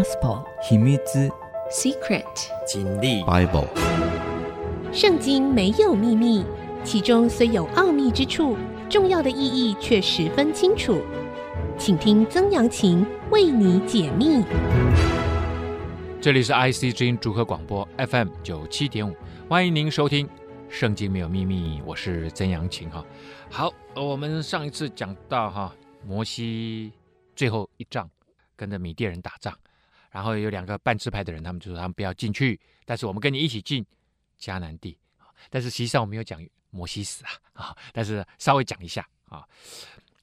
Gospel 秘密 Secret 经历 Bible 圣经没有秘密，其中虽有奥秘之处，重要的意义却十分清楚。请听曾阳晴为你解密。这里是 IC 之音主客广播 FM 九七点五，欢迎您收听《圣经没有秘密》，我是曾阳晴哈。好，我们上一次讲到哈，摩西最后一仗跟着米甸人打仗，然后有两个半支派的人，他们就说他们不要进去，但是我们跟你一起进迦南地。但是实际上我没有讲摩西死啊啊，但是稍微讲一下啊，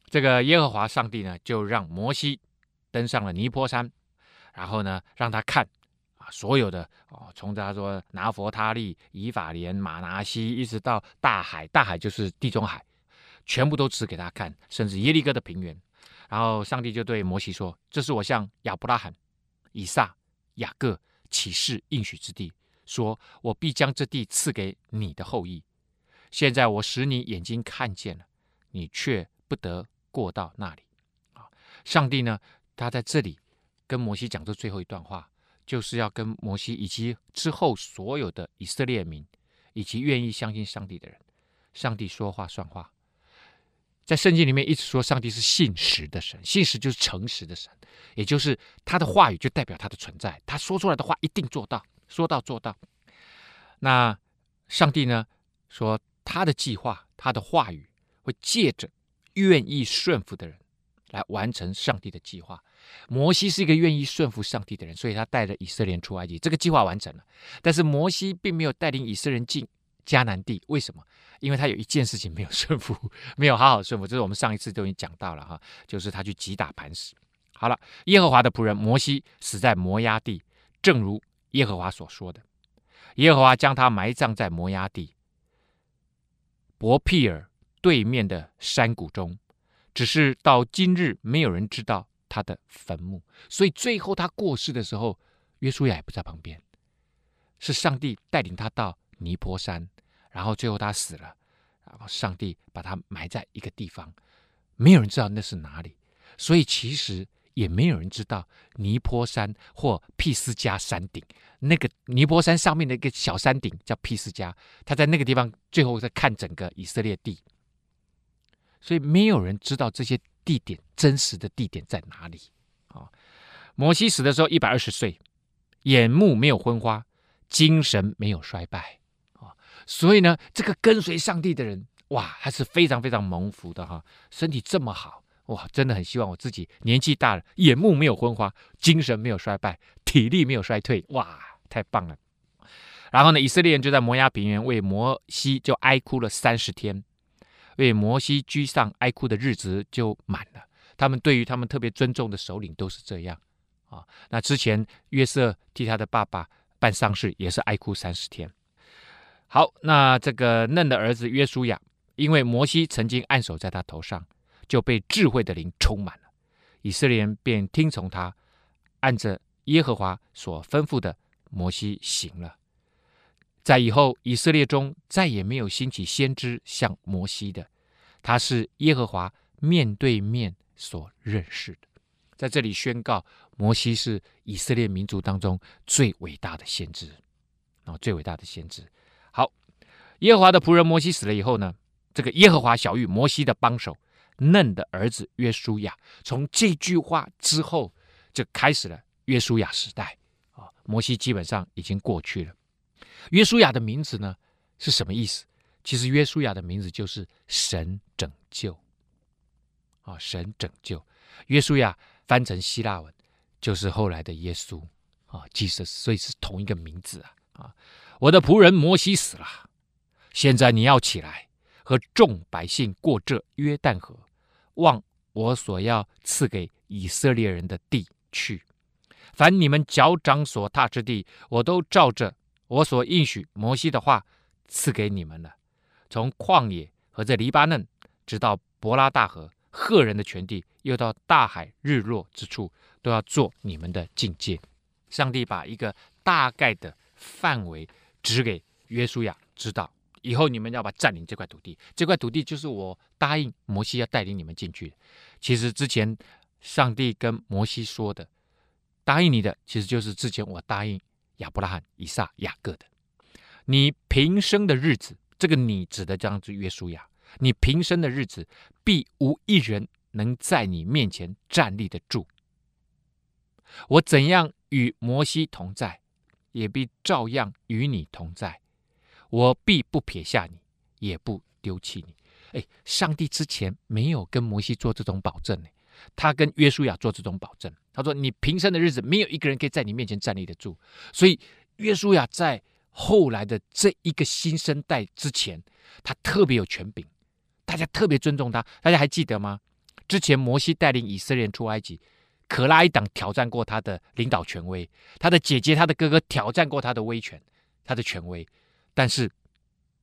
这个耶和华上帝呢，就让摩西登上了尼泊山，然后呢，让他看啊。所有的哦，从他说拿弗他利、以法莲、玛拿西，一直到大海，大海就是地中海，全部都指给他看，甚至耶利哥的平原。然后上帝就对摩西说：“这是我向亚伯拉罕、以撒、雅各起誓应许之地，说我必将这地赐给你的后裔。现在我使你眼睛看见了，你却不得过到那里。”啊，上帝呢，他在这里跟摩西讲这最后一段话。就是要跟摩西以及之后所有的以色列民，以及愿意相信上帝的人，上帝说话算话。在圣经里面一直说上帝是信实的神，信实就是诚实的神，也就是他的话语就代表他的存在，他说出来的话一定做到，说到做到。那上帝呢，说他的计划，他的话语会借着愿意顺服的人来完成上帝的计划。摩西是一个愿意顺服上帝的人，所以他带着以色列人出埃及，这个计划完成了。但是摩西并没有带领以色列人进迦南地，为什么？因为他有一件事情没有顺服，没有好好顺服，这是我们上一次都已经讲到了哈，就是他去击打磐石。好了，耶和华的仆人摩西死在摩押地，正如耶和华所说的，耶和华将他埋葬在摩押地伯毘珥对面的山谷中，只是到今日没有人知道。他的坟墓，所以最后他过世的时候，约书亚也不在旁边，是上帝带领他到尼泊山，然后最后他死了，然后上帝把他埋在一个地方，没有人知道那是哪里，所以其实也没有人知道尼泊山或毗斯迦山顶，那个尼泊山上面的一个小山顶叫毗斯迦，他在那个地方最后在看整个以色列地，所以没有人知道这些。地点真实的地点在哪里？啊，摩西死的时候一百二十岁，眼目没有昏花，精神没有衰败。所以呢，这个跟随上帝的人，哇，还是非常非常蒙福的哈。身体这么好，哇，真的很希望我自己年纪大了，眼目没有昏花，精神没有衰败，体力没有衰退，哇，太棒了。然后呢，以色列人就在摩押平原为摩西就哀哭了三十天。为摩西居上哀哭的日子就满了。他们对于他们特别尊重的首领都是这样啊。那之前约瑟替他的爸爸办丧事也是哀哭三十天。好，那这个嫩的儿子约书亚，因为摩西曾经按手在他头上，就被智慧的灵充满了。以色列人便听从他，按着耶和华所吩咐的，摩西行了。在以后，以色列中再也没有兴起先知像摩西的，他是耶和华面对面所认识的。在这里宣告，摩西是以色列民族当中最伟大的先知啊，最伟大的先知。好，耶和华的仆人摩西死了以后呢，这个耶和华小玉摩西的帮手嫩的儿子约书亚，从这句话之后就开始了约书亚时代啊，摩西基本上已经过去了。约书亚的名字呢是什么意思？其实约书亚的名字就是神拯救啊，神拯救。约书亚翻成希腊文就是后来的耶稣啊，Jesus，所以是同一个名字啊啊！我的仆人摩西死了，现在你要起来和众百姓过这约旦河，往我所要赐给以色列人的地去。凡你们脚掌所踏之地，我都照着。我所应许摩西的话赐给你们了，从旷野和这黎巴嫩，直到伯拉大河、赫人的全地，又到大海日落之处，都要做你们的境界。上帝把一个大概的范围指给约书亚，知道以后你们要把占领这块土地，这块土地就是我答应摩西要带领你们进去。其实之前上帝跟摩西说的，答应你的，其实就是之前我答应亚伯拉罕、以撒、雅各的。你平生的日子，这个你指的这样子约书亚，你平生的日子，必无一人能在你面前站立得住。我怎样与摩西同在，也必照样与你同在。我必不撇下你，也不丢弃你。哎，上帝之前没有跟摩西做这种保证呢，他跟约书亚做这种保证。他说：“你平生的日子，没有一个人可以在你面前站立得住。”所以约书亚在后来的这一个新生代之前，他特别有权柄，大家特别尊重他。大家还记得吗？之前摩西带领以色列人出埃及，可拉一党挑战过他的领导权威，他的姐姐、他的哥哥挑战过他的威权、他的权威，但是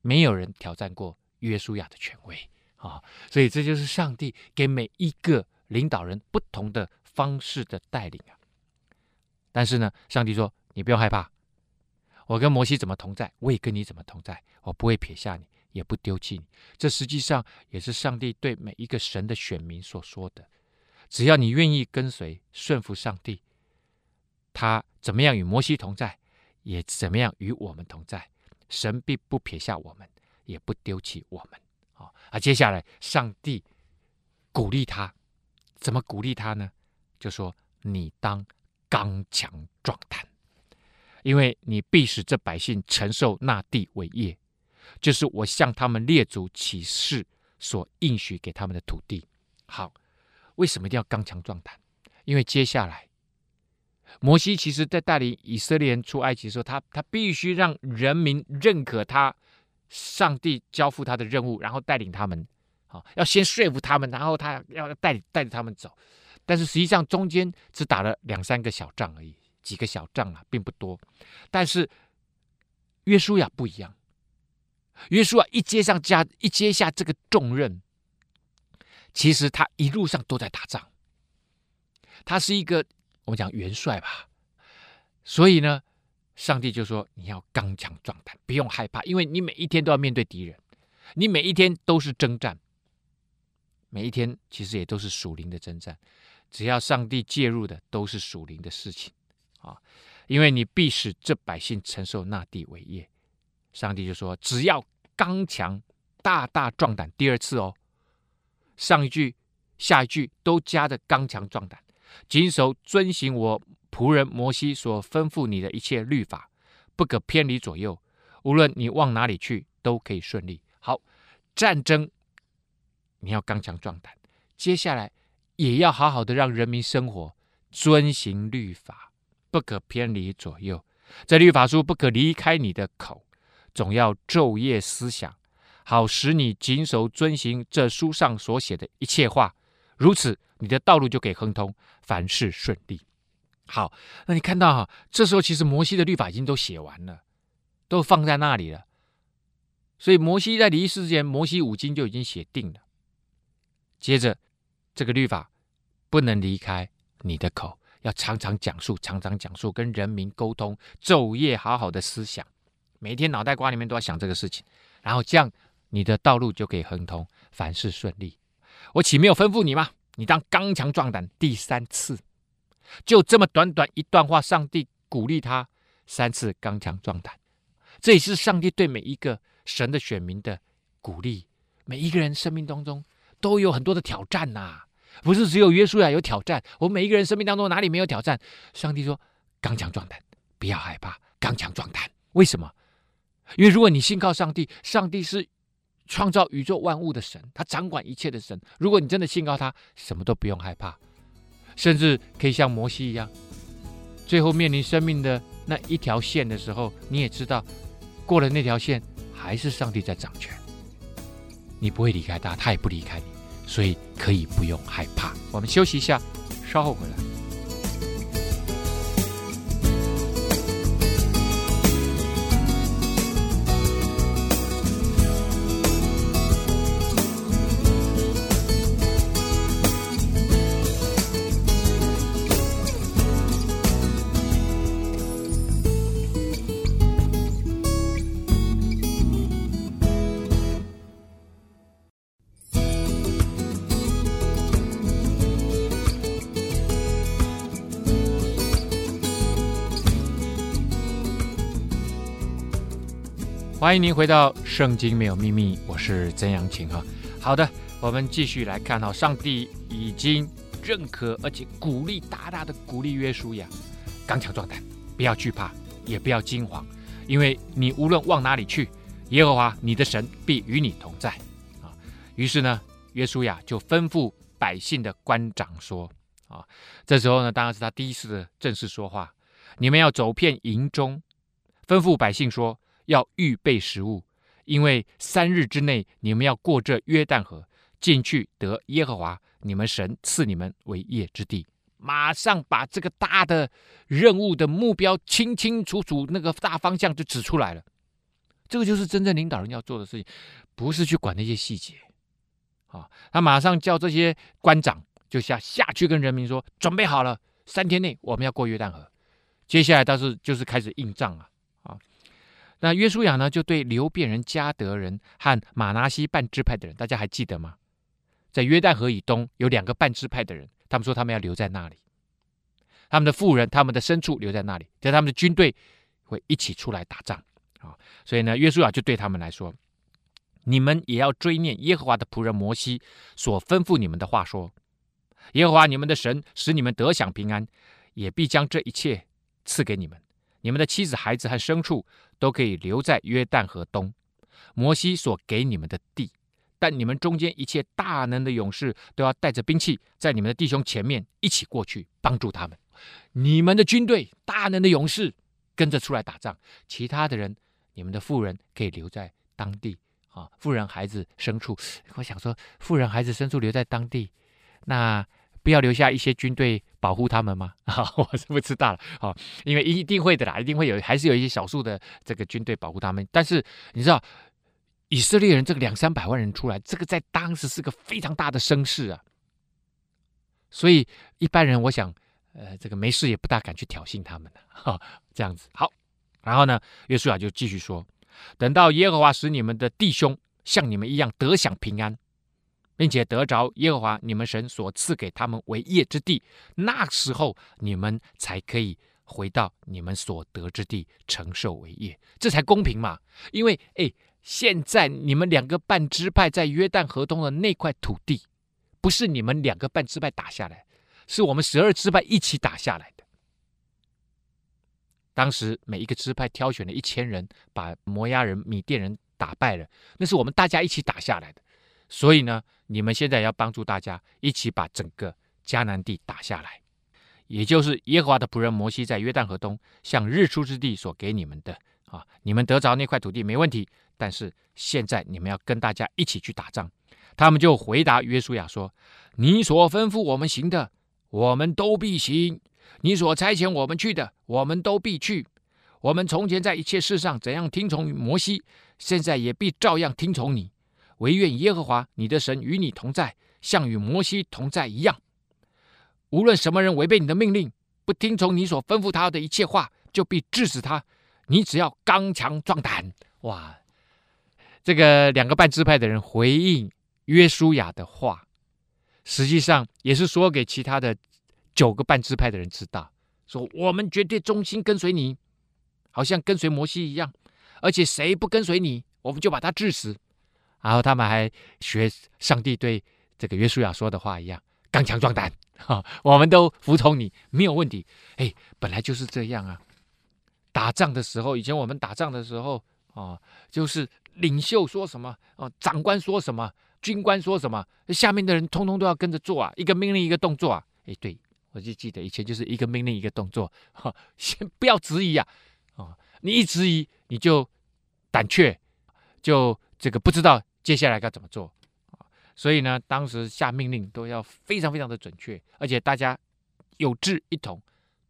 没有人挑战过。约书亚的权威啊，所以这就是上帝给每一个领导人不同的方式的带领啊。但是呢，上帝说：“你不用害怕，我跟摩西怎么同在，我也跟你怎么同在，我不会撇下你，也不丢弃你。”这实际上也是上帝对每一个神的选民所说的：只要你愿意跟随、顺服上帝，他怎么样与摩西同在，也怎么样与我们同在，神必不撇下我们。也不丢弃我们啊！啊，接下来上帝鼓励他，怎么鼓励他呢？就说：“你当刚强壮胆，因为你必使这百姓承受那地为业，就是我向他们列祖起誓所应许给他们的土地。”好，为什么一定要刚强壮胆？因为接下来摩西其实在带领以色列人出埃及的时候，他他必须让人民认可他。上帝交付他的任务，然后带领他们，啊，要先说服他们，然后他要带带着他们走。但是实际上中间只打了两三个小仗而已，几个小仗啊，并不多。但是约书亚不一样，约书亚一接上家，一接下这个重任，其实他一路上都在打仗。他是一个我们讲元帅吧，所以呢。上帝就说：“你要刚强壮胆，不用害怕，因为你每一天都要面对敌人，你每一天都是征战，每一天其实也都是属灵的征战。只要上帝介入的，都是属灵的事情啊！因为你必使这百姓承受那地为业。”上帝就说：“只要刚强、大大壮胆。”第二次哦，上一句、下一句都加着“刚强壮胆”，谨守遵行我。仆人摩西所吩咐你的一切律法，不可偏离左右。无论你往哪里去，都可以顺利。好，战争你要刚强壮胆，接下来也要好好的让人民生活，遵行律法，不可偏离左右。这律法书不可离开你的口，总要昼夜思想，好使你谨守遵行这书上所写的一切话。如此，你的道路就可以亨通，凡事顺利。好，那你看到哈，这时候其实摩西的律法已经都写完了，都放在那里了。所以摩西在离世之前，摩西五经就已经写定了。接着，这个律法不能离开你的口，要常常讲述，常常讲述，跟人民沟通，昼夜好好的思想，每天脑袋瓜里面都要想这个事情，然后这样你的道路就可以亨通，凡事顺利。我岂没有吩咐你吗？你当刚强壮胆。第三次。就这么短短一段话，上帝鼓励他三次刚强壮胆，这也是上帝对每一个神的选民的鼓励。每一个人生命当中都有很多的挑战呐、不是只有约书亚有挑战。我们每一个人生命当中哪里没有挑战？上帝说：刚强壮胆，不要害怕，刚强壮胆。为什么？因为如果你信靠上帝，上帝是创造宇宙万物的神，他掌管一切的神。如果你真的信靠他，什么都不用害怕。甚至可以像摩西一样，最后面临生命的那一条线的时候，你也知道，过了那条线，还是上帝在掌权。你不会离开他，他也不离开你，所以可以不用害怕。我们休息一下，稍后回来。欢迎您回到《圣经没有秘密》，我是曾阳晴哈。好的，我们继续来看哈，上帝已经认可而且鼓励，大大的鼓励约书亚，刚强壮胆，不要惧怕，也不要惊慌，因为你无论往哪里去，耶和华你的神必与你同在啊。于是呢，约书亚就吩咐百姓的官长说啊，这时候呢，当然是他第一次的正式说话，你们要走遍营中，吩咐百姓说。要预备食物，因为三日之内你们要过这约旦河，进去得耶和华你们神赐你们为业之地。马上把这个大的任务的目标清清楚楚，那个大方向就指出来了。这个就是真正领导人要做的事情，不是去管那些细节。啊，他马上叫这些官长就下下去跟人民说：准备好了，三天内我们要过约旦河。接下来倒是就是开始硬仗啊。那约书亚呢，就对流便人、迦得人和玛拿西半支派的人，大家还记得吗？在约旦河以东有两个半支派的人，他们说他们要留在那里，他们的富人、他们的牲畜留在那里，在他们的军队会一起出来打仗啊。所以呢，约书亚就对他们来说：“你们也要追念耶和华的仆人摩西所吩咐你们的话，说：耶和华你们的神使你们得享平安，也必将这一切赐给你们。”你们的妻子、孩子和牲畜都可以留在约旦河东，摩西所给你们的地。但你们中间一切大能的勇士都要带着兵器，在你们的弟兄前面一起过去帮助他们。你们的军队大能的勇士跟着出来打仗，其他的人，你们的富人可以留在当地啊。富人、孩子、牲畜，我想说，富人、孩子、牲畜留在当地，那。不要留下一些军队保护他们吗？啊，我是不知道了。啊，因为一定会的啦，一定会有，还是有一些少数的这个军队保护他们。但是你知道，以色列人这个两三百万人出来，这个在当时是个非常大的声势啊。所以一般人，我想，呃，这个没事也不大敢去挑衅他们的。哈，这样子好。然后呢，约书亚就继续说：等到耶和华使你们的弟兄像你们一样得享平安。并且得着耶和华你们神所赐给他们为业之地，那时候你们才可以回到你们所得之地承受为业，这才公平嘛。因为哎，现在你们两个半支派在约旦河东的那块土地，不是你们两个半支派打下来，是我们十二支派一起打下来的。当时每一个支派挑选了一千人，把摩押人、米甸人打败了，那是我们大家一起打下来的。所以呢，你们现在要帮助大家一起把整个迦南地打下来，也就是耶和华的仆人摩西在约旦河东向日出之地所给你们的啊，你们得着那块土地没问题。但是现在你们要跟大家一起去打仗。他们就回答约书亚说：“你所吩咐我们行的，我们都必行；你所差遣我们去的，我们都必去。我们从前在一切事上怎样听从摩西，现在也必照样听从你。”惟愿耶和华你的神与你同在，像与摩西同在一样。无论什么人违背你的命令，不听从你所吩咐他的一切话，就必治死他。你只要刚强壮胆。哇！这个两个半支派的人回应约书亚的话，实际上也是说给其他的九个半支派的人知道：说我们绝对忠心跟随你，好像跟随摩西一样。而且谁不跟随你，我们就把他治死。然后他们还学上帝对这个约书亚说的话一样，刚强壮胆，哈、我们都服从你，没有问题。哎，本来就是这样啊。打仗的时候，以前我们打仗的时候，哦，就是领袖说什么，哦，长官说什么，军官说什么，下面的人通通都要跟着做啊，一个命令一个动作啊。哎，对，我就记得以前就是一个命令一个动作，哈、先不要质疑啊，哦，你一质疑你就胆怯，就这个不知道。接下来该怎么做啊？所以呢，当时下命令都要非常非常的准确，而且大家有志一同，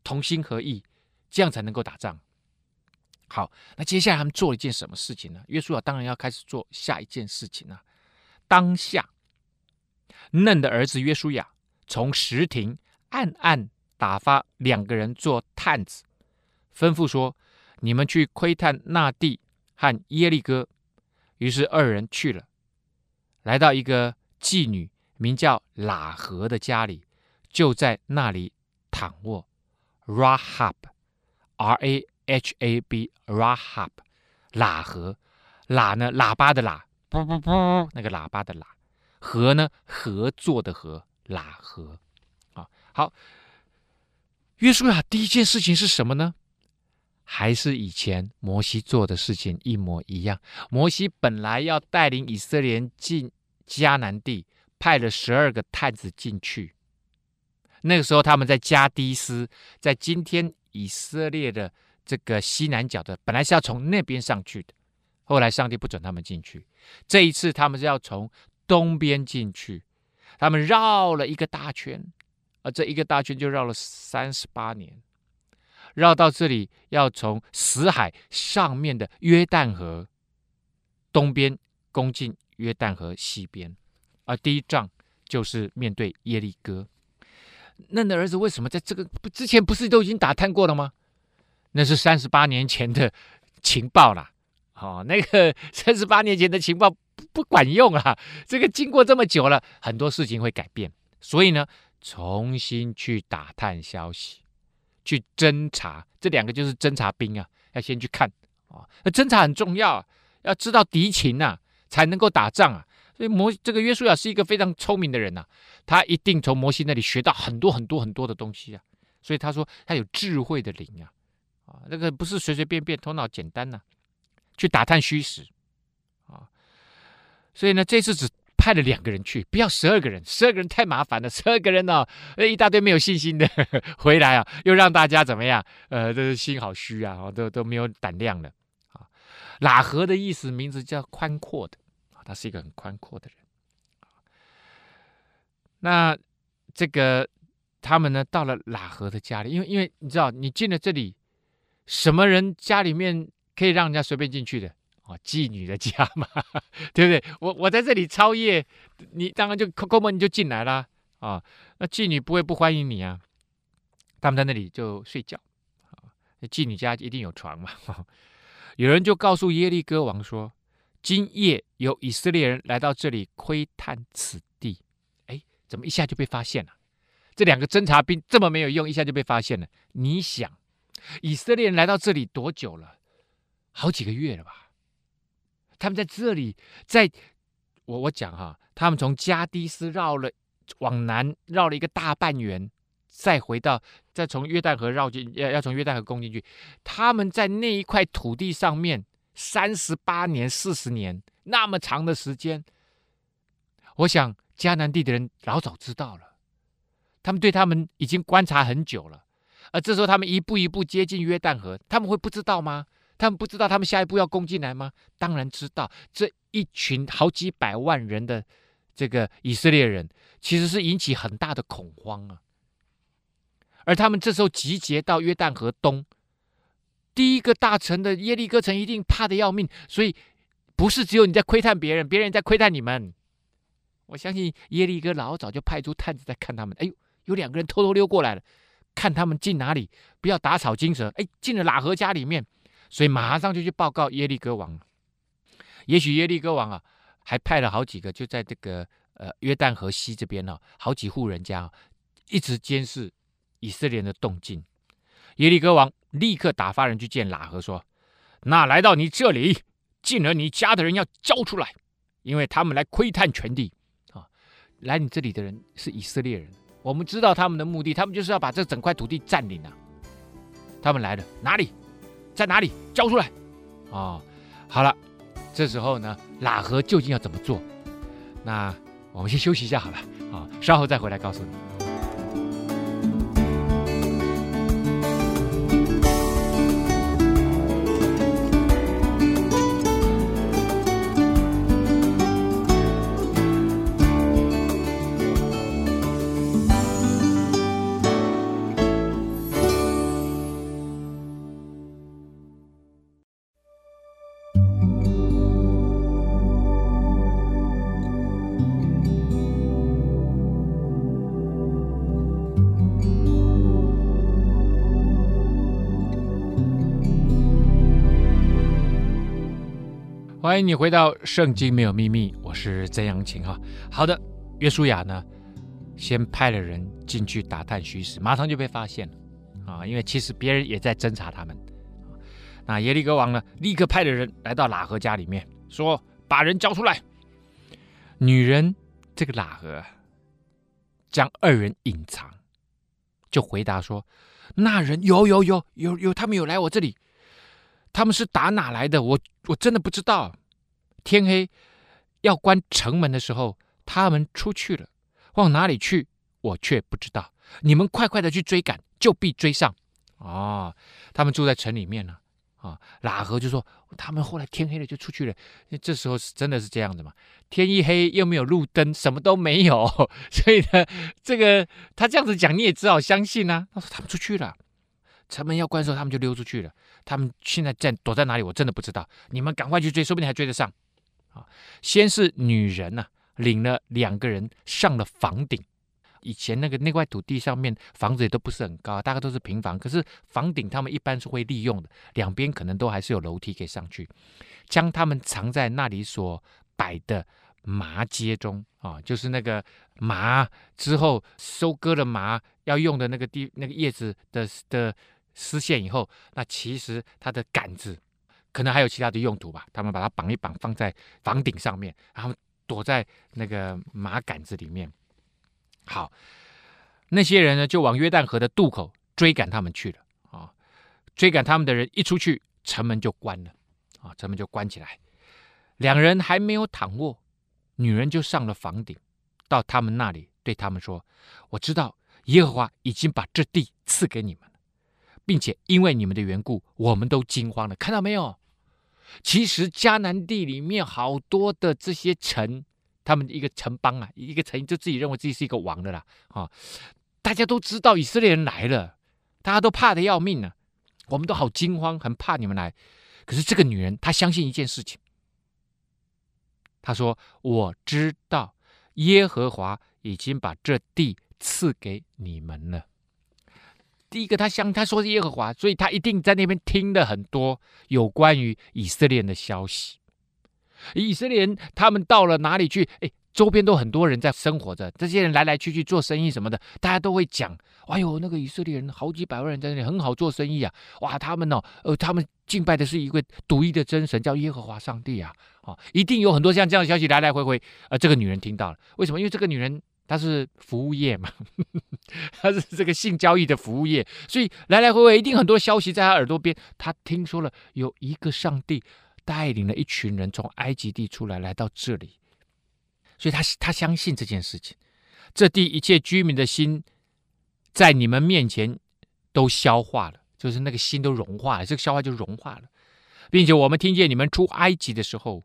同心合意，这样才能够打仗。好，那接下来他们做了一件什么事情呢？约书亚当然要开始做下一件事情了。当下，嫩的儿子约书亚从石亭暗暗打发两个人做探子，吩咐说：“你们去窥探那地和耶利哥。”于是二人去了，来到一个妓女名叫喇合的家里，就在那里躺卧。Rahab，R A H A B，Rahab，喇合喇呢，喇叭的喇，啵啵啵，那个喇叭的喇。和呢，合作的和，喇合。啊，好。约书亚第一件事情是什么呢？还是以前摩西做的事情一模一样。摩西本来要带领以色列进迦南地，派了十二个探子进去。那个时候他们在加低斯，在今天以色列的这个西南角的，本来是要从那边上去的，后来上帝不准他们进去。这一次他们是要从东边进去，他们绕了一个大圈，而这一个大圈就绕了三十八年。绕到这里，要从死海上面的约旦河东边攻进约旦河西边，而第一仗就是面对耶利哥。嫩的儿子为什么在这个不之前不是都已经打探过了吗？那是三十八年前的情报啦。哦，那个 三十八年前的情报不不管用啊。这个经过这么久了，很多事情会改变，所以呢，重新去打探消息。去侦查，这两个就是侦察兵啊，要先去看啊。那侦察很重要，要知道敌情啊，才能够打仗啊。所以摩这个约书亚是一个非常聪明的人呐、啊，他一定从摩西那里学到很多很多很多的东西啊。所以他说他有智慧的灵啊，啊，那个不是随随便便，头脑简单呐、去打探虚实啊。所以呢，这次只。派了两个人去，不要十二个人，十二个人太麻烦了。十二个人呢、哦，一大堆没有信心的呵呵 回来啊，又让大家怎么样？呃，这是心好虚啊，都都没有胆量了啊。喇合的意思，名字叫宽阔的啊，他是一个很宽阔的人。那这个他们呢，到了喇合的家里，因为因为你知道，你进了这里，什么人家里面可以让人家随便进去的？哦，妓女的家嘛，对不对？我我在这里操业，你当然就叩叩门你就进来啦啊。那妓女不会不欢迎你啊。他们在那里就睡觉啊。妓女家一定有床嘛。有人就告诉耶利哥王说：“今夜有以色列人来到这里窥探此地。”哎，怎么一下就被发现了？这两个侦察兵这么没有用，一下就被发现了。你想，以色列人来到这里多久了？好几个月了吧？他们在这里，在我我讲哈，他们从加低斯绕了往南绕了一个大半圆，再回到再从约旦河绕进要要从约旦河攻进去。他们在那一块土地上面三十八年、四十年那么长的时间，我想迦南地的人老早知道了，他们对他们已经观察很久了，而这时候他们一步一步接近约旦河，他们会不知道吗？他们不知道他们下一步要攻进来吗？当然知道。这一群好几百万人的这个以色列人，其实是引起很大的恐慌啊。而他们这时候集结到约旦河东，第一个大城的耶利哥城一定怕得要命。所以不是只有你在窥探别人，别人在窥探你们。我相信耶利哥老早就派出探子在看他们。哎呦，有两个人偷偷溜过来了，看他们进哪里，不要打草惊蛇。哎，进了喇合家里面。所以马上就去报告耶利哥王。也许耶利哥王啊，还派了好几个，就在这个呃约旦河西这边呢、好几户人家、啊、一直监视以色列的动静。耶利哥王立刻打发人去见喇合，说：“那来到你这里进了你家的人要交出来，因为他们来窥探全地啊。来你这里的人是以色列人，我们知道他们的目的，他们就是要把这整块土地占领啊。他们来了哪里？”在哪里？交出来！啊、哦，好了，这时候呢，喇合究竟要怎么做？那我们先休息一下好了，啊、稍后再回来告诉你。欢迎你回到《圣经没有秘密》，我是曾阳晴哈。好的，约书亚呢，先派了人进去打探虚实，马上就被发现了啊！因为其实别人也在侦查他们。那耶利哥王呢，立刻派了人来到喇合家里面说：“把人交出来。”女人这个喇合将二人隐藏，就回答说：“那人有有有有有，他们有来我这里。他们是打哪来的？我我真的不知道。天黑要关城门的时候，他们出去了，往哪里去，我却不知道。你们快快的去追赶，就必追上。”哦，他们住在城里面呢。啊，喇合就说他们后来天黑了就出去了。这时候是真的是这样的嘛？天一黑又没有路灯，什么都没有，所以呢，这个他这样子讲你也只好相信啊。他说他们出去了，城门要关的时候他们就溜出去了。他们现在在躲在哪里？我真的不知道。你们赶快去追，说不定还追得上。啊，先是女人呢、啊，领了两个人上了房顶。以前那个那块土地上面房子也都不是很高，大概都是平房。可是房顶他们一般是会利用的，两边可能都还是有楼梯可以上去，将他们藏在那里所摆的麻秸中啊，就是那个麻之后收割了麻要用的那个地那个叶子的的丝线以后，那其实它的杆子可能还有其他的用途吧。他们把它绑一绑放在房顶上面，然后躲在那个麻杆子里面。好，那些人呢，就往约旦河的渡口追赶他们去了啊！追赶他们的人一出去，城门就关了啊，城门就关起来。两人还没有躺卧，女人就上了房顶，到他们那里，对他们说：“我知道耶和华已经把这地赐给你们了，并且因为你们的缘故，我们都惊慌了。看到没有？其实迦南地里面好多的这些城。”他们一个城邦啊，一个城就自己认为自己是一个王的啦啊！大家都知道以色列人来了，大家都怕的要命呢、我们都好惊慌，很怕你们来。可是这个女人她相信一件事情，她说：“我知道耶和华已经把这地赐给你们了。”第一个，他相他说是耶和华，所以他一定在那边听了很多有关于以色列人的消息。以色列人他们到了哪里去？哎，周边都很多人在生活着。这些人来来去去做生意什么的，大家都会讲：“哎呦，那个以色列人好几百万人在那里，很好做生意啊！哇，他们哦，呃，他们敬拜的是一位独一的真神，叫耶和华上帝啊！哦，一定有很多像这样的消息来来回回。呃，这个女人听到了，为什么？因为这个女人他是服务业嘛，他是这个性交易的服务业，所以来来回回一定很多消息在他耳朵边。他听说了有一个上帝。带领了一群人从埃及地出来，来到这里，所以他他相信这件事情。这地一切居民的心，在你们面前都消化了，就是那个心都融化了，这个消化就融化了，并且我们听见你们出埃及的时候，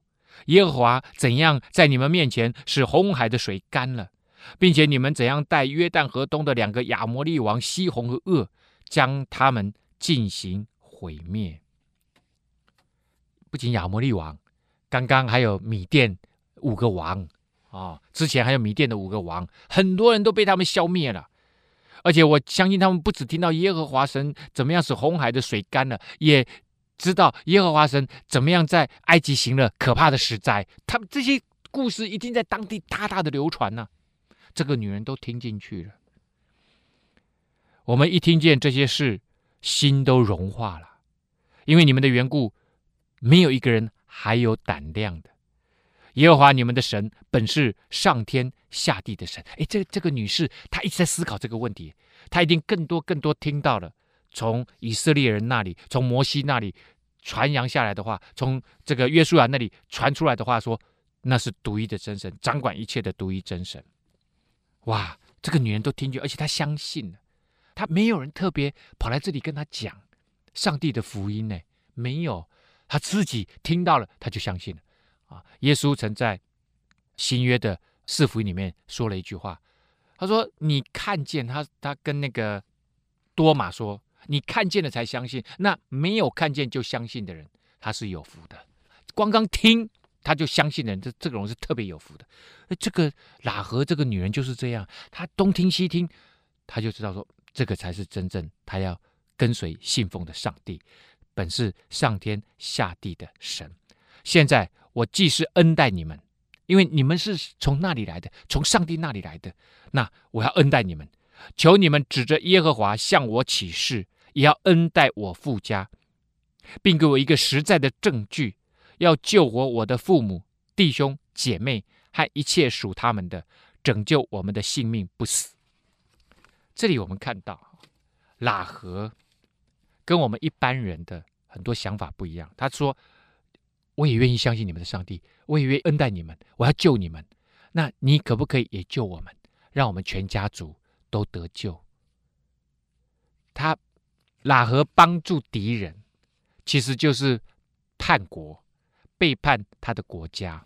耶和华怎样在你们面前使红海的水干了，并且你们怎样带约旦河东的两个亚摩利王西宏和噩，将他们进行毁灭。不仅亚摩利王，刚刚还有米甸五个王啊、之前还有米甸的五个王，很多人都被他们消灭了。而且我相信他们不只听到耶和华神怎么样使红海的水干了，也知道耶和华神怎么样在埃及行了可怕的十灾。他们这些故事一定在当地大大的流传呢、这个女人都听进去了。我们一听见这些事，心都融化了，因为你们的缘故。没有一个人还有胆量的。耶和华你们的神本是上天下地的神。哎，这这个女士她一直在思考这个问题，她一定更多更多听到了从以色列人那里，从摩西那里传扬下来的话，从这个约书亚那里传出来的话说，说那是独一的真神，掌管一切的独一真神。哇，这个女人都听见，而且她相信了，她没有人特别跑来这里跟她讲上帝的福音呢，没有。她自己听到了，她就相信了啊！耶稣曾在新约的四福音里面说了一句话，他说：“你看见他，他跟那个多马说，你看见了才相信。那没有看见就相信的人，他是有福的。光刚听他就相信人，这这个人是特别有福的。这个喇合这个女人就是这样，她东听西听，她就知道说，这个才是真正她要跟随信奉的上帝。”本是上天下地的神，现在我既是恩待你们，因为你们是从那里来的，从上帝那里来的，那我要恩待你们，求你们指着耶和华向我起誓，也要恩待我父家，并给我一个实在的证据，要救活我的父母、弟兄、姐妹和一切属他们的，拯救我们的性命不死。这里我们看到，喇合跟我们一般人的很多想法不一样。他说：“我也愿意相信你们的上帝，我也愿意恩待你们，我要救你们。那你可不可以也救我们，让我们全家族都得救？”他喇合帮助敌人，其实就是叛国。背叛他的国家，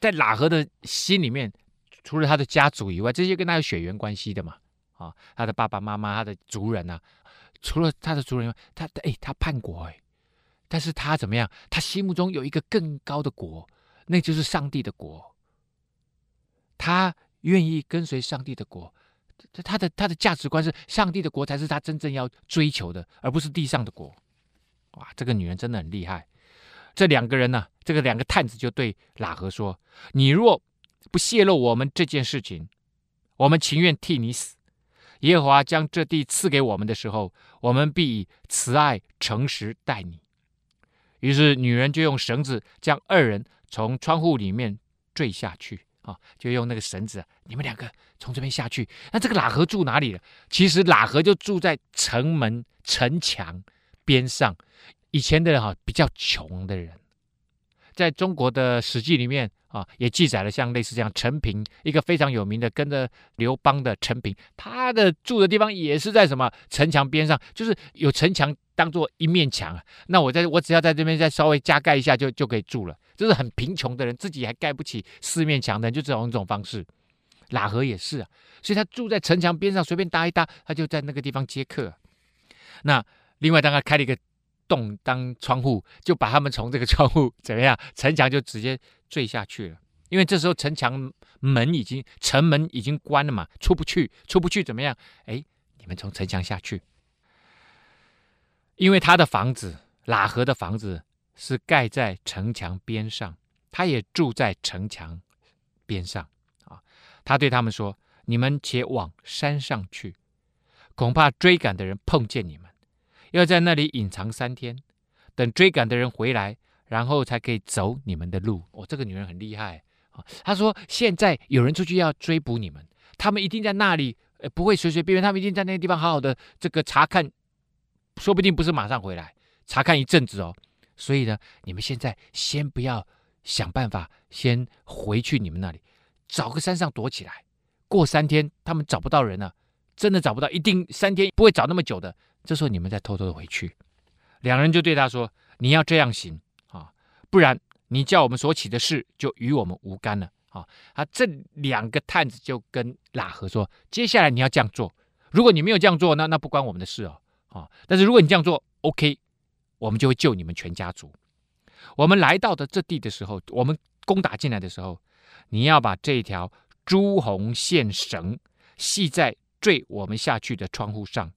在喇合的心里面，除了他的家族以外，这些跟他有血缘关系的嘛，啊，他的爸爸妈妈、他的族人啊，除了他的族人以外，他哎，他叛国哎，但是他怎么样？他心目中有一个更高的国，那就是上帝的国。他愿意跟随上帝的国，他的他的价值观是上帝的国才是他真正要追求的，而不是地上的国。哇，这个女人真的很厉害。这两个人呢、这个两个探子就对喇合说：“你若不泄露我们这件事情，我们情愿替你死。耶和华将这地赐给我们的时候，我们必以慈爱诚实待你。”于是女人就用绳子将二人从窗户里面坠下去啊，就用那个绳子，你们两个从这边下去。那这个喇合住哪里了？其实喇合就住在城门城墙边上。以前的人哈比较穷的人，在中国的史记里面啊，也记载了像类似这样陈平，一个非常有名的跟着刘邦的陈平，他的住的地方也是在什么城墙边上，就是有城墙当做一面墙啊。那我在我只要在这边再稍微加盖一下就就可以住了。就是很贫穷的人自己还盖不起四面墙的人，就这种一种方式。喇合也是啊，所以他住在城墙边上，随便搭一搭，他就在那个地方接客。那另外当他开了一个。洞当窗户，就把他们从这个窗户怎么样？城墙就直接坠下去了。因为这时候城墙门已经城门已经关了嘛，出不去，出不去怎么样？哎，你们从城墙下去。因为他的房子，喇合的房子是盖在城墙边上，他也住在城墙边上啊。他对他们说：“你们且往山上去，恐怕追赶的人碰见你们。”要在那里隐藏三天，等追赶的人回来，然后才可以走你们的路。哦，这个女人很厉害啊！她说：“现在有人出去要追捕你们，他们一定在那里，呃，不会随随便便，他们一定在那个地方好好的这个查看，说不定不是马上回来，查看一阵子哦。所以呢，你们现在先不要想办法，先回去你们那里，找个山上躲起来。过三天，他们找不到人了，真的找不到，一定三天不会找那么久的。”这时候你们再偷偷的回去，两人就对他说：“你要这样行啊，不然你叫我们所起的事就与我们无干了啊。”啊，这两个探子就跟喇合说：“接下来你要这样做，如果你没有这样做，那那不关我们的事哦啊。但是如果你这样做，OK，我们就会救你们全家族。我们来到的这地的时候，我们攻打进来的时候，你要把这条朱红线绳系在坠我们下去的窗户上。”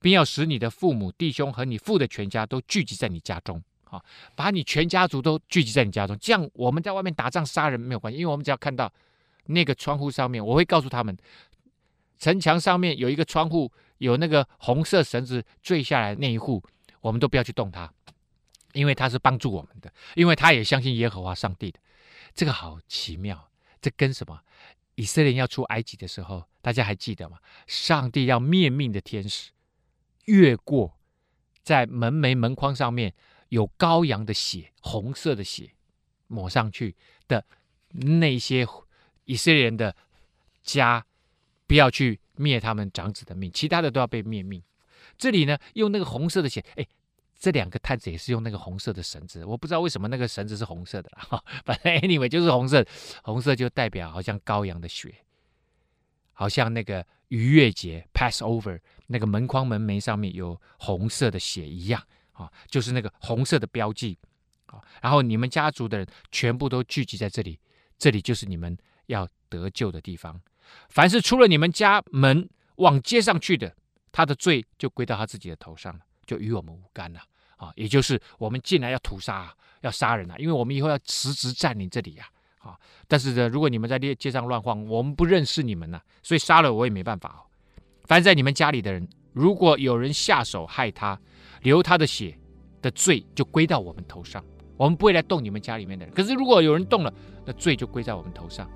并要使你的父母、弟兄和你父的全家都聚集在你家中，啊，把你全家族都聚集在你家中。这样我们在外面打仗杀人没有关系，因为我们只要看到那个窗户上面，我会告诉他们，城墙上面有一个窗户，有那个红色绳子坠下来那一户，我们都不要去动它，因为他是帮助我们的，因为他也相信耶和华上帝的。这个好奇妙，这跟什么？以色列要出埃及的时候，大家还记得吗？上帝要灭命的天使。越过在门楣门框上面有羔羊的血，红色的血抹上去的那些以色列人的家，不要去灭他们长子的命，其他的都要被灭命。这里呢，用那个红色的血，哎，这两个探子也是用那个红色的绳子，我不知道为什么那个绳子是红色的哈，反正 anyway 就是红色，红色就代表好像羔羊的血，好像那个逾越节 Passover。那个门框门楣上面有红色的血一样啊，就是那个红色的标记啊。然后你们家族的人全部都聚集在这里，这里就是你们要得救的地方。凡是出了你们家门往街上去的，他的罪就归到他自己的头上了，就与我们无干了啊。也就是我们进来要屠杀、要杀人啊，因为我们以后要实质占领这里呀啊。但是呢，如果你们在街街上乱晃，我们不认识你们呐，所以杀了我也没办法。凡在你们家里的人，如果有人下手害他，流他的血的罪就归到我们头上，我们不会来动你们家里面的人。可是如果有人动了，那罪就归在我们头上。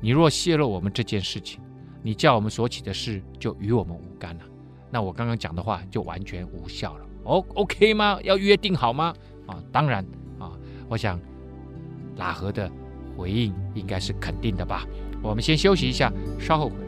你若泄露我们这件事情，你叫我们所起的事就与我们无干了。那我刚刚讲的话就完全无效了。哦，OK 吗？要约定好吗？啊，当然啊，我想喇合的回应应该是肯定的吧。我们先休息一下，稍后回。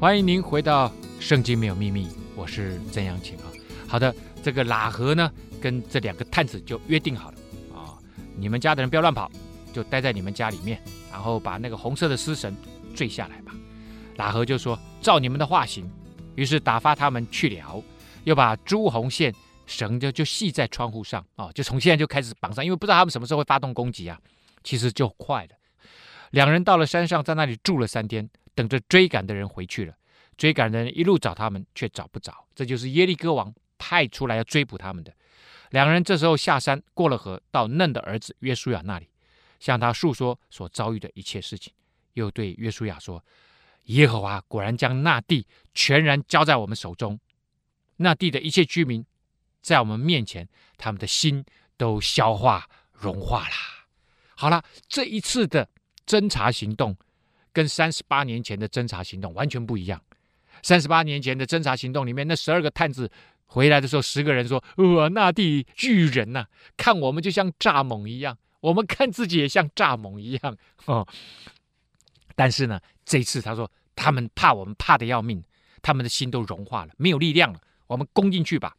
欢迎您回到《圣经没有秘密》，我是曾阳晴啊。好的，这个喇合呢，跟这两个探子就约定好了啊，你们家的人不要乱跑，就待在你们家里面，然后把那个红色的丝绳坠下来吧。喇合就说：“照你们的话行。”于是打发他们去了，又把朱红线绳就就系在窗户上啊，就从现在就开始绑上，因为不知道他们什么时候会发动攻击啊。其实就快了。两人到了山上，在那里住了三天。等着追赶的人回去了，追赶的人一路找他们，却找不着。这就是耶利哥王派出来要追捕他们的。两人这时候下山，过了河，到嫩的儿子约书亚那里，向他诉说所遭遇的一切事情，又对约书亚说：“耶和华果然将那地全然交在我们手中，那地的一切居民在我们面前，他们的心都消化融化了。”好了，这一次的侦查行动。跟三十八年前的侦查行动完全不一样。三十八年前的侦查行动里面，那十二个探子回来的时候，十个人说：“哇，那地巨人呐、看我们就像蚱蜢一样，我们看自己也像蚱蜢一样。”哦，但是呢，这次他说他们怕我们怕得要命，他们的心都融化了，没有力量了。我们攻进去吧。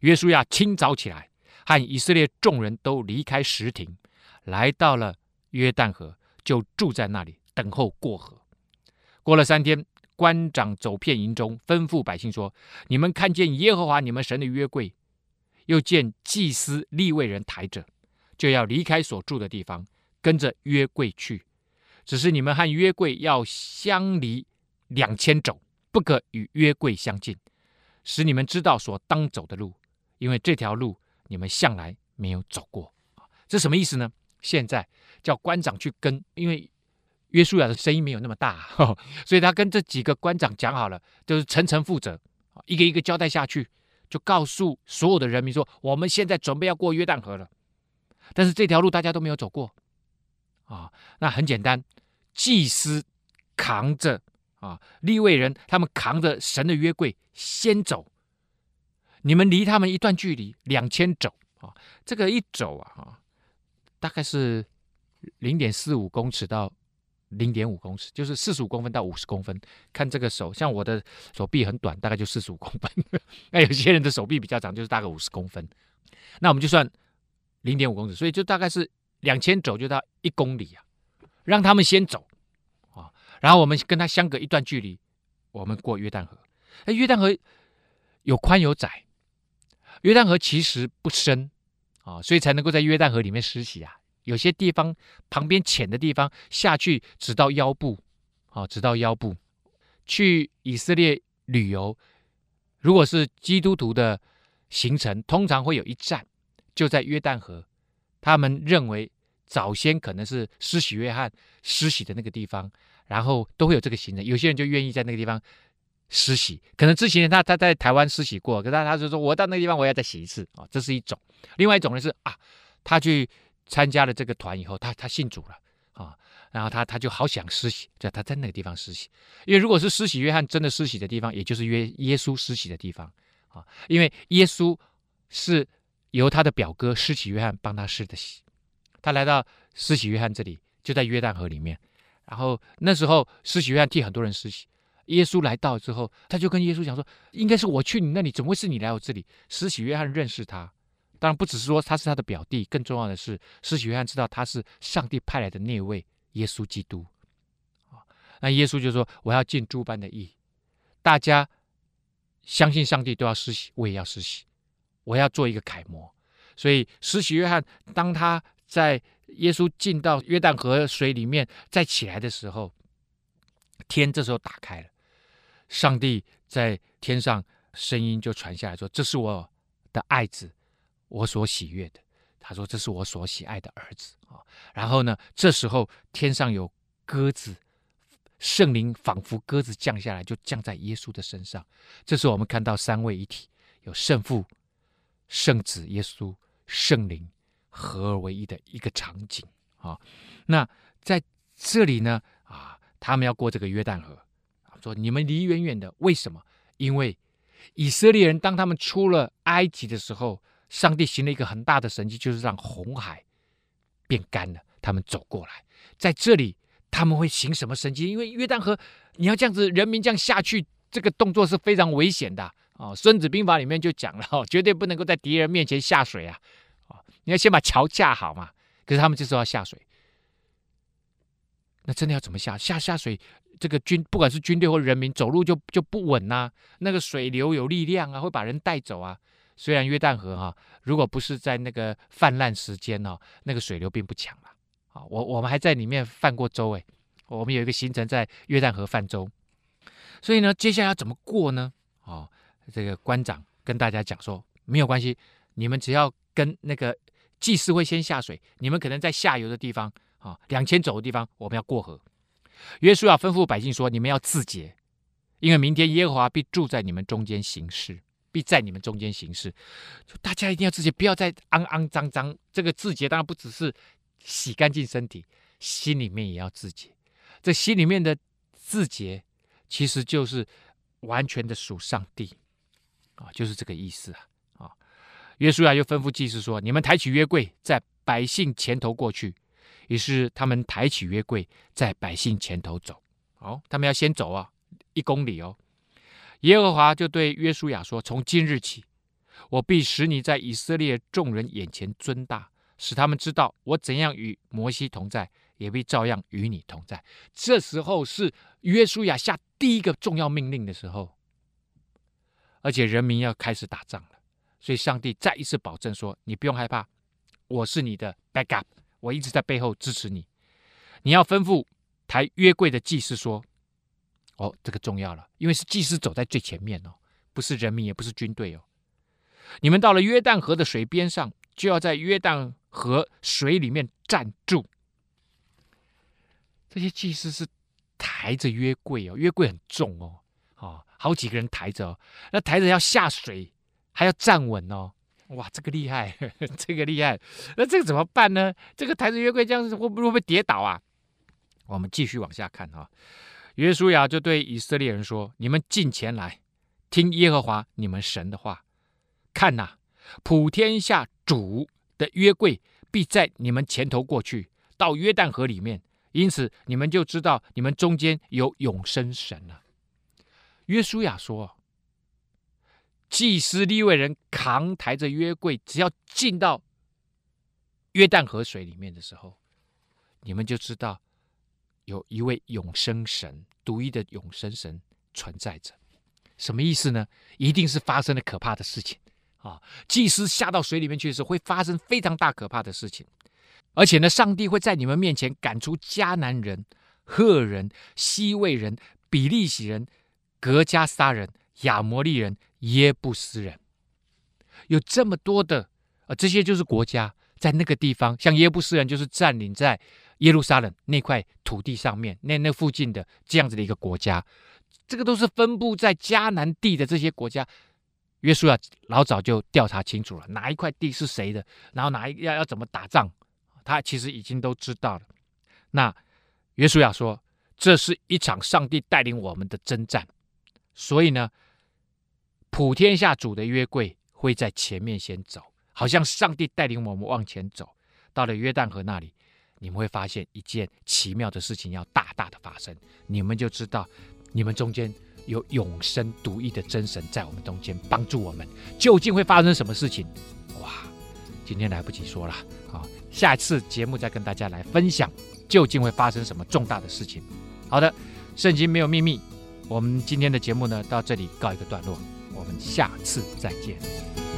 约书亚清早起来，和以色列众人都离开石亭，来到了约旦河，就住在那里。等候过河。过了三天，官长走遍营中，吩咐百姓说：“你们看见耶和华你们神的约柜，又见祭司利未人抬着，就要离开所住的地方，跟着约柜去。只是你们和约柜要相离两千肘，不可与约柜相近，使你们知道所当走的路，因为这条路你们向来没有走过。”这什么意思呢？现在叫官长去跟，因为。约书亚的声音没有那么大，所以他跟这几个官长讲好了，就是层层负责，一个一个交代下去，就告诉所有的人民说：我们现在准备要过约旦河了，但是这条路大家都没有走过，啊，那很简单，祭司扛着啊，利未人他们扛着神的约柜先走，你们离他们一段距离两千肘啊，这个一肘啊，啊，大概是零点四五公尺到。零点五公尺，就是四十五公分到五十公分。看这个手，像我的手臂很短，大概就四十五公分。那有些人的手臂比较长，就是大概五十公分。那我们就算零点五公尺，所以就大概是两千走，就到一公里啊。让他们先走啊，然后我们跟他相隔一段距离，我们过约旦河。哎，约旦河有宽有窄，约旦河其实不深啊，所以才能够在约旦河里面施洗啊。有些地方旁边浅的地方下去直到腰部，啊，直到腰部。去以色列旅游，如果是基督徒的行程，通常会有一站就在约旦河。他们认为早先可能是施洗约翰施洗的那个地方，然后都会有这个行程。有些人就愿意在那个地方施洗，可能之前他他在台湾施洗过，可是他他就说我到那个地方我要再洗一次啊，这是一种。另外一种呢是啊，他去。参加了这个团以后，他他信主了啊，然后他他就好想施洗，在他在那个地方施洗，因为如果是施洗约翰真的施洗的地方，也就是约耶稣施洗的地方啊，因为耶稣是由他的表哥施洗约翰帮他施的洗，他来到施洗约翰这里，就在约旦河里面，然后那时候施洗约翰替很多人施洗，耶稣来到之后，他就跟耶稣讲说，应该是我去你那里，怎么会是你来我这里？施洗约翰认识他。当然不只是说他是他的表弟，更重要的是，施洗约翰知道他是上帝派来的那位耶稣基督。啊，那耶稣就说：“我要尽诸般的义，大家相信上帝都要施洗，我也要施洗，我要做一个楷模。所以施洗约翰当他在耶稣进到约旦河水里面再起来的时候，天这时候打开了，上帝在天上声音就传下来说：“这是我的爱子，我所喜悦的。”他说：“这是我所喜爱的儿子啊。”然后呢，这时候天上有鸽子，圣灵仿佛鸽子降下来，就降在耶稣的身上。这是我们看到三位一体，有圣父、圣子耶稣、圣灵合而为一的一个场景啊。那在这里呢啊，他们要过这个约旦河，说你们离远远的，为什么？因为以色列人当他们出了埃及的时候。上帝行了一个很大的神迹，就是让红海变干了。他们走过来，在这里他们会行什么神迹？因为约旦河，你要这样子，人民这样下去，这个动作是非常危险的哦。《孙子兵法》里面就讲了，绝对不能够在敌人面前下水啊！哦，你要先把桥架好嘛。可是他们就是要下水，那真的要怎么下？下下水，这个军不管是军队或人民走路就就不稳呐、啊。那个水流有力量啊，会把人带走啊。虽然约旦河哈，如果不是在那个泛滥时间哦，那个水流并不强了啊。我我们还在里面泛过舟诶，我们有一个行程在约旦河泛舟。所以呢，接下来要怎么过呢？哦，这个官长跟大家讲说，没有关系，你们只要跟那个祭司会先下水，你们可能在下游的地方啊，两千走的地方，我们要过河。约书亚吩咐百姓说，你们要自洁，因为明天耶和华必住在你们中间行事。必在你们中间行事，就大家一定要自洁，不要再肮肮脏脏。这个自洁当然不只是洗干净身体，心里面也要自洁。这心里面的自洁，其实就是完全的属上帝啊，就是这个意思啊啊。约书亚又吩咐祭司说：“你们抬起约柜，在百姓前头过去。”于是他们抬起约柜，在百姓前头走。哦，他们要先走啊，一公里哦。耶和华就对约书亚说：“从今日起，我必使你在以色列众人眼前尊大，使他们知道我怎样与摩西同在，也必照样与你同在。”这时候是约书亚下第一个重要命令的时候，而且人民要开始打仗了，所以上帝再一次保证说：“你不用害怕，我是你的 backup，我一直在背后支持你。你要吩咐抬约柜的祭司说。”哦，这个重要了，因为是祭司走在最前面哦，不是人民，也不是军队哦。你们到了约旦河的水边上，就要在约旦河水里面站住。这些祭司是抬着约柜哦，约柜很重哦，哦，好几个人抬着哦，那抬着要下水，还要站稳哦。哇，这个厉害，这个厉害。那这个怎么办呢？这个抬着约柜这样子会不会会不会跌倒啊？我们继续往下看哈、哦。约书亚就对以色列人说：“你们近前来，听耶和华你们神的话。看哪，普天下主的约柜必在你们前头过去，到约旦河里面。因此，你们就知道你们中间有永生神了。”约书亚说：“祭司利未人扛抬着约柜，只要进到约旦河水里面的时候，你们就知道。”有一位永生神，独一的永生神存在着，什么意思呢？一定是发生了可怕的事情啊！祭司下到水里面去的时候，会发生非常大可怕的事情，而且呢，上帝会在你们面前赶出迦南人、赫人、希未人、比利洗人、格加撒人、亚摩利人、耶布斯人，有这么多的啊，这些就是国家在那个地方，像耶布斯人就是占领在。耶路撒冷那块土地上面，那那附近的这样子的一个国家，这个都是分布在迦南地的这些国家。约书亚老早就调查清楚了，哪一块地是谁的，然后哪一要要怎么打仗，他其实已经都知道了。那约书亚说，这是一场上帝带领我们的征战，所以呢，普天下主的约柜会在前面先走，好像上帝带领我们往前走，到了约旦河那里。你们会发现一件奇妙的事情要大大的发生，你们就知道，你们中间有永生独一的真神在我们中间帮助我们。究竟会发生什么事情？哇，今天来不及说了，好，下一次节目再跟大家来分享究竟会发生什么重大的事情。好的，圣经没有秘密，我们今天的节目呢，到这里告一个段落，我们下次再见。